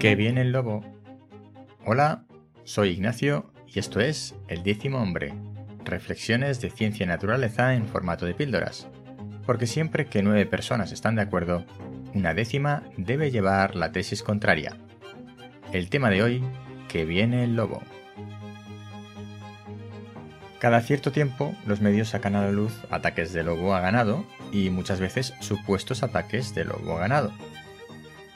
Que viene el lobo. Hola, soy Ignacio y esto es El décimo hombre. Reflexiones de ciencia y naturaleza en formato de píldoras. Porque siempre que nueve personas están de acuerdo, una décima debe llevar la tesis contraria. El tema de hoy, que viene el lobo. Cada cierto tiempo, los medios sacan a la luz ataques de lobo a ganado y muchas veces supuestos ataques de lobo a ganado.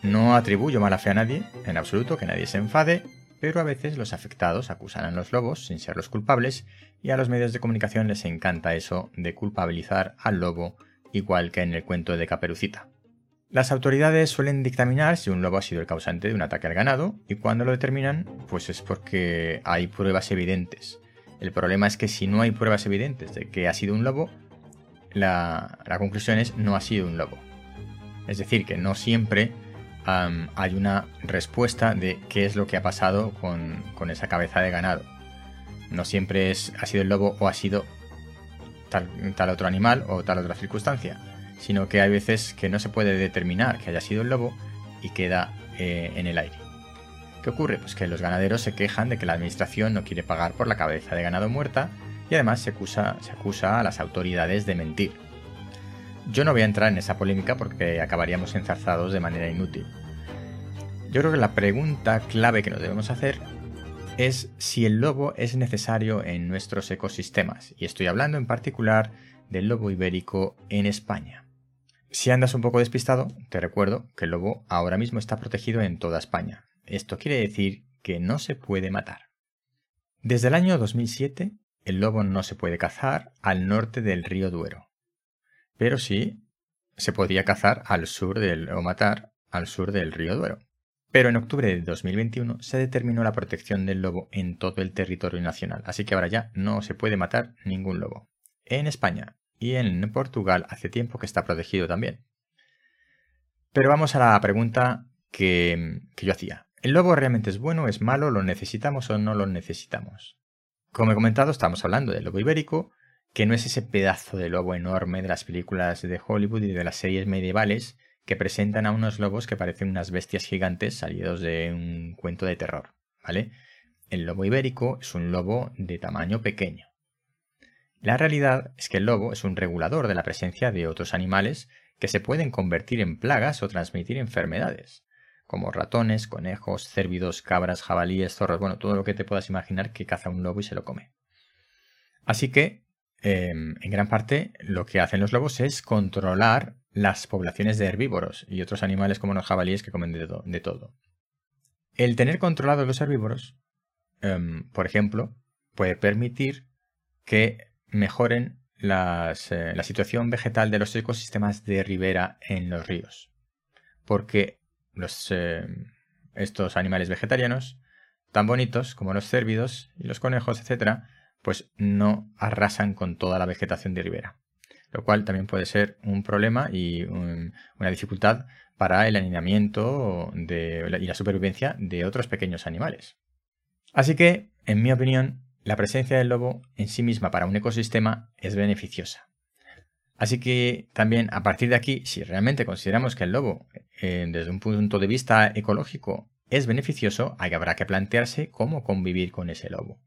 No atribuyo mala fe a nadie, en absoluto, que nadie se enfade, pero a veces los afectados acusan a los lobos sin ser los culpables y a los medios de comunicación les encanta eso de culpabilizar al lobo, igual que en el cuento de Caperucita. Las autoridades suelen dictaminar si un lobo ha sido el causante de un ataque al ganado y cuando lo determinan, pues es porque hay pruebas evidentes. El problema es que si no hay pruebas evidentes de que ha sido un lobo, la, conclusión es no ha sido un lobo. Es decir, que no siempre hay una respuesta de qué es lo que ha pasado con, esa cabeza de ganado. No siempre es, ha sido el lobo o ha sido tal, otro animal o tal otra circunstancia, sino que hay veces que no se puede determinar que haya sido el lobo y queda eh, en el aire. ¿Qué ocurre? Pues que los ganaderos se quejan de que la administración no quiere pagar por la cabeza de ganado muerta y además se acusa a las autoridades de mentir. Yo no voy a entrar en esa polémica porque acabaríamos enzarzados de manera inútil. Yo creo que la pregunta clave que nos debemos hacer es si el lobo es necesario en nuestros ecosistemas, y estoy hablando en particular del lobo ibérico en España. Si andas un poco despistado, te recuerdo que el lobo ahora mismo está protegido en toda España. Esto quiere decir que no se puede matar. Desde el año 2007, el lobo no se puede cazar al norte del río Duero, pero sí se podía cazar al sur del, o matar al sur del río Duero. Pero en octubre de 2021 se determinó la protección del lobo en todo el territorio nacional, así que ahora ya no se puede matar ningún lobo. En España y en Portugal hace tiempo que está protegido también. Pero vamos a la pregunta que, que yo hacía. ¿El lobo realmente es bueno, es malo, lo necesitamos o no lo necesitamos? Como he comentado, estamos hablando del lobo ibérico, que no es ese pedazo de lobo enorme de las películas de Hollywood y de las series medievales que presentan a unos lobos que parecen unas bestias gigantes salidos de un cuento de terror, ¿vale? El lobo ibérico es un lobo de tamaño pequeño. La realidad es que el lobo es un regulador de la presencia de otros animales que se pueden convertir en plagas o transmitir enfermedades, como ratones, conejos, cérvidos, cabras, jabalíes, zorros, bueno, todo lo que te puedas imaginar que caza un lobo y se lo come. Así que Em, en gran parte lo que hacen los lobos es controlar las poblaciones de herbívoros y otros animales como los jabalíes que comen de, todo. El tener controlados los herbívoros, em, por ejemplo, puede permitir que mejoren eh, la situación vegetal de los ecosistemas de ribera en los ríos. Porque em, estos animales vegetarianos, tan bonitos como los cérvidos y los conejos, etc., pues no arrasan con toda la vegetación de ribera, lo cual también puede ser un problema y una dificultad para el alineamiento y la supervivencia de otros pequeños animales. Así que, en mi opinión, la presencia del lobo en sí misma para un ecosistema es beneficiosa. Así que también a partir de aquí, si realmente consideramos que el lobo, eh, desde un punto de vista ecológico, es beneficioso, habrá que plantearse cómo convivir con ese lobo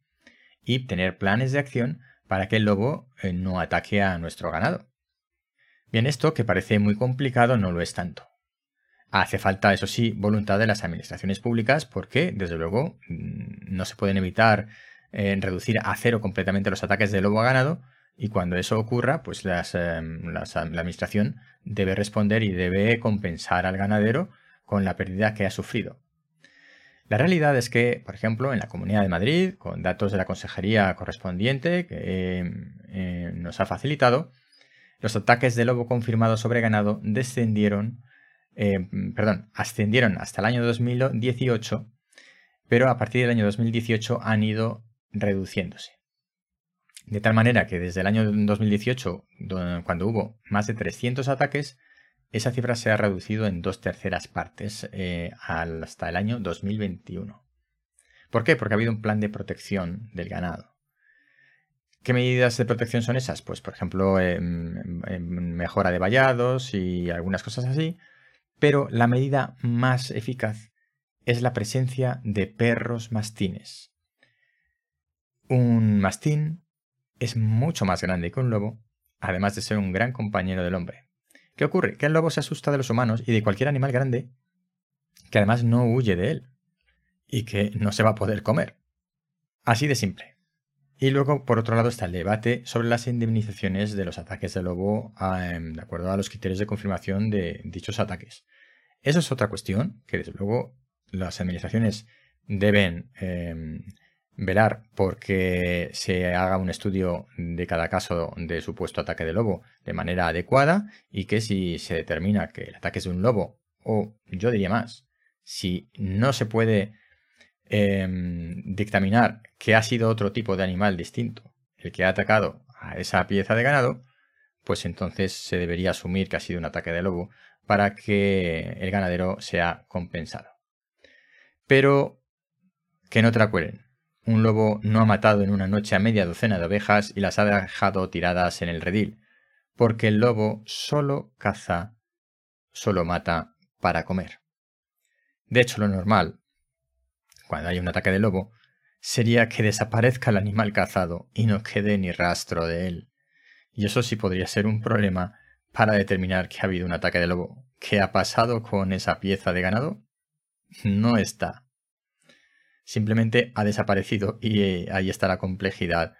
y tener planes de acción para que el lobo eh, no ataque a nuestro ganado. Bien, esto que parece muy complicado no lo es tanto. Hace falta, eso sí, voluntad de las administraciones públicas porque, desde luego, mm, no se pueden evitar eh, reducir a cero completamente los ataques de lobo a ganado y cuando eso ocurra, pues eh, la administración debe responder y debe compensar al ganadero con la pérdida que ha sufrido. La realidad es que, por ejemplo, en la Comunidad de Madrid, con datos de la consejería correspondiente que eh, nos ha facilitado, los ataques de lobo confirmados sobre ganado descendieron, eh, perdón, ascendieron hasta el año 2018, pero a partir del año 2018 han ido reduciéndose. De tal manera que desde el año 2018, cuando hubo más de 300 ataques, esa cifra se ha reducido en dos terceras partes eh, hasta el año 2021. ¿Por qué? Porque ha habido un plan de protección del ganado. ¿Qué medidas de protección son esas? Pues, por ejemplo, em, em, mejora de vallados y algunas cosas así. Pero la medida más eficaz es la presencia de perros mastines. Un mastín es mucho más grande que un lobo, además de ser un gran compañero del hombre. ¿Qué ocurre? Que el lobo se asusta de los humanos y de cualquier animal grande que además no huye de él y que no se va a poder comer. Así de simple. Y luego, por otro lado, está el debate sobre las indemnizaciones de los ataques de lobo em, de acuerdo a los criterios de confirmación de dichos ataques. Eso es otra cuestión que, desde luego, las administraciones deben em, velar porque se haga un estudio de cada caso de supuesto ataque de lobo de manera adecuada y que si se determina que el ataque es de un lobo, o yo diría más, si no se puede Em, dictaminar que ha sido otro tipo de animal distinto el que ha atacado a esa pieza de ganado, pues entonces se debería asumir que ha sido un ataque de lobo para que el ganadero sea compensado. Pero que no te acuerden, un lobo no ha matado en una noche a media docena de ovejas y las ha dejado tiradas en el redil, porque el lobo solo caza, solo mata para comer. De hecho, lo normal cuando hay un ataque de lobo, sería que desaparezca el animal cazado y no quede ni rastro de él. Y eso sí podría ser un problema para determinar que ha habido un ataque de lobo. ¿Qué ha pasado con esa pieza de ganado? No está. Simplemente ha desaparecido y eh, ahí está la complejidad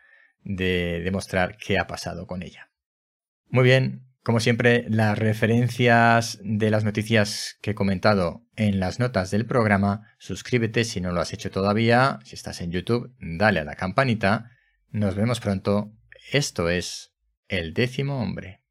de demostrar qué ha pasado con ella. Muy bien, como siempre, las referencias de las noticias que he comentado en las notas del programa, suscríbete si no lo has hecho todavía, si estás en YouTube, dale a la campanita. Nos vemos pronto. Esto es El décimo hombre.